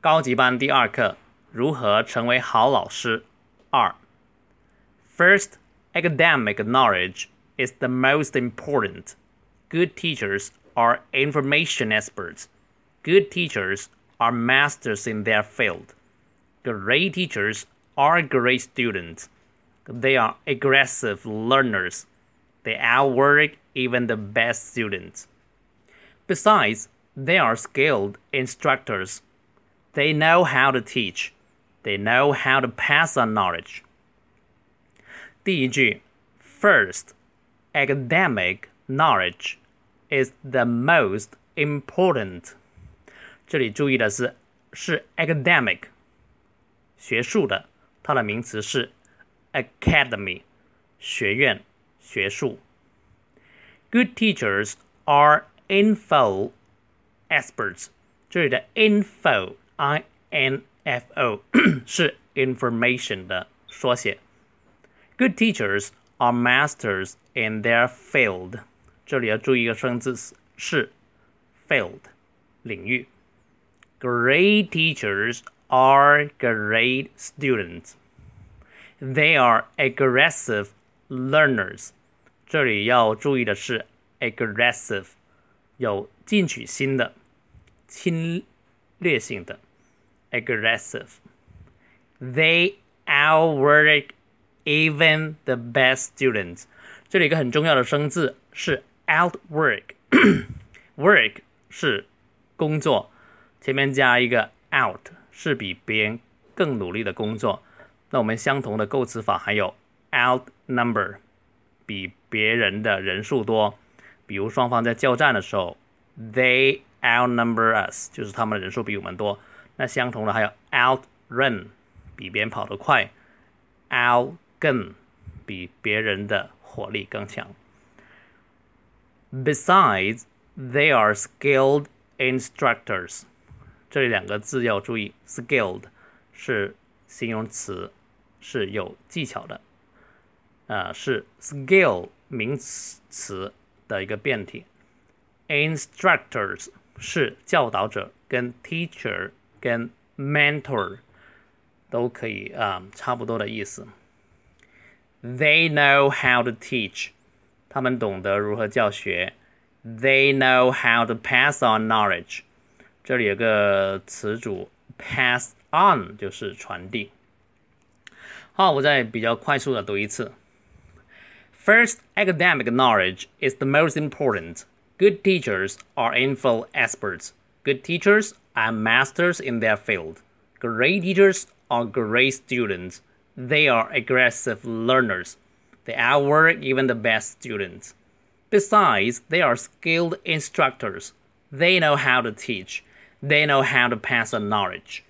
高级班第二课：如何成为好老师。二，First, academic knowledge is the most important. Good teachers are information experts. Good teachers are masters in their field. Great teachers are great students. They are aggressive learners. They outwork even the best students. Besides, they are skilled instructors. They know how to teach. They know how to pass on knowledge. 第一句，First, academic knowledge is the most important. 这里注意的是，是 academic 学术的，它的名词是 academy 学院、学术。Good teachers are info experts. 这里的 info i n f o 是 information 的缩写。Good teachers are masters in their field. 这里要注意一个生字是 field 领域。Great teachers are great students. They are aggressive learners. 这里要注意的是 aggressive 有进取心的、侵略性的 Aggressive. They outwork even the best students. 这里一个很重要的生字是 outwork。work 是工作，前面加一个 out 是比别人更努力的工作。那我们相同的构词法还有 outnumber，比别人的人数多。比如双方在交战的时候，they outnumber us，就是他们的人数比我们多。那相同的还有 outrun，比别人跑得快；outgun，比别人的火力更强。Besides, they are skilled instructors。这里两个字要注意，skilled 是形容词，是有技巧的，呃，是 skill 名词词的一个变体。Instructors 是教导者，跟 teacher 跟 mentor 都可以啊、呃，差不多的意思。They know how to teach，他们懂得如何教学。They know how to pass on knowledge。这里有个词组 pass on，就是传递。好，我再比较快速的读一次。First, academic knowledge is the most important. Good teachers are info experts. Good teachers are masters in their field. Great teachers are great students. They are aggressive learners. They outwork even the best students. Besides, they are skilled instructors. They know how to teach. They know how to pass on knowledge.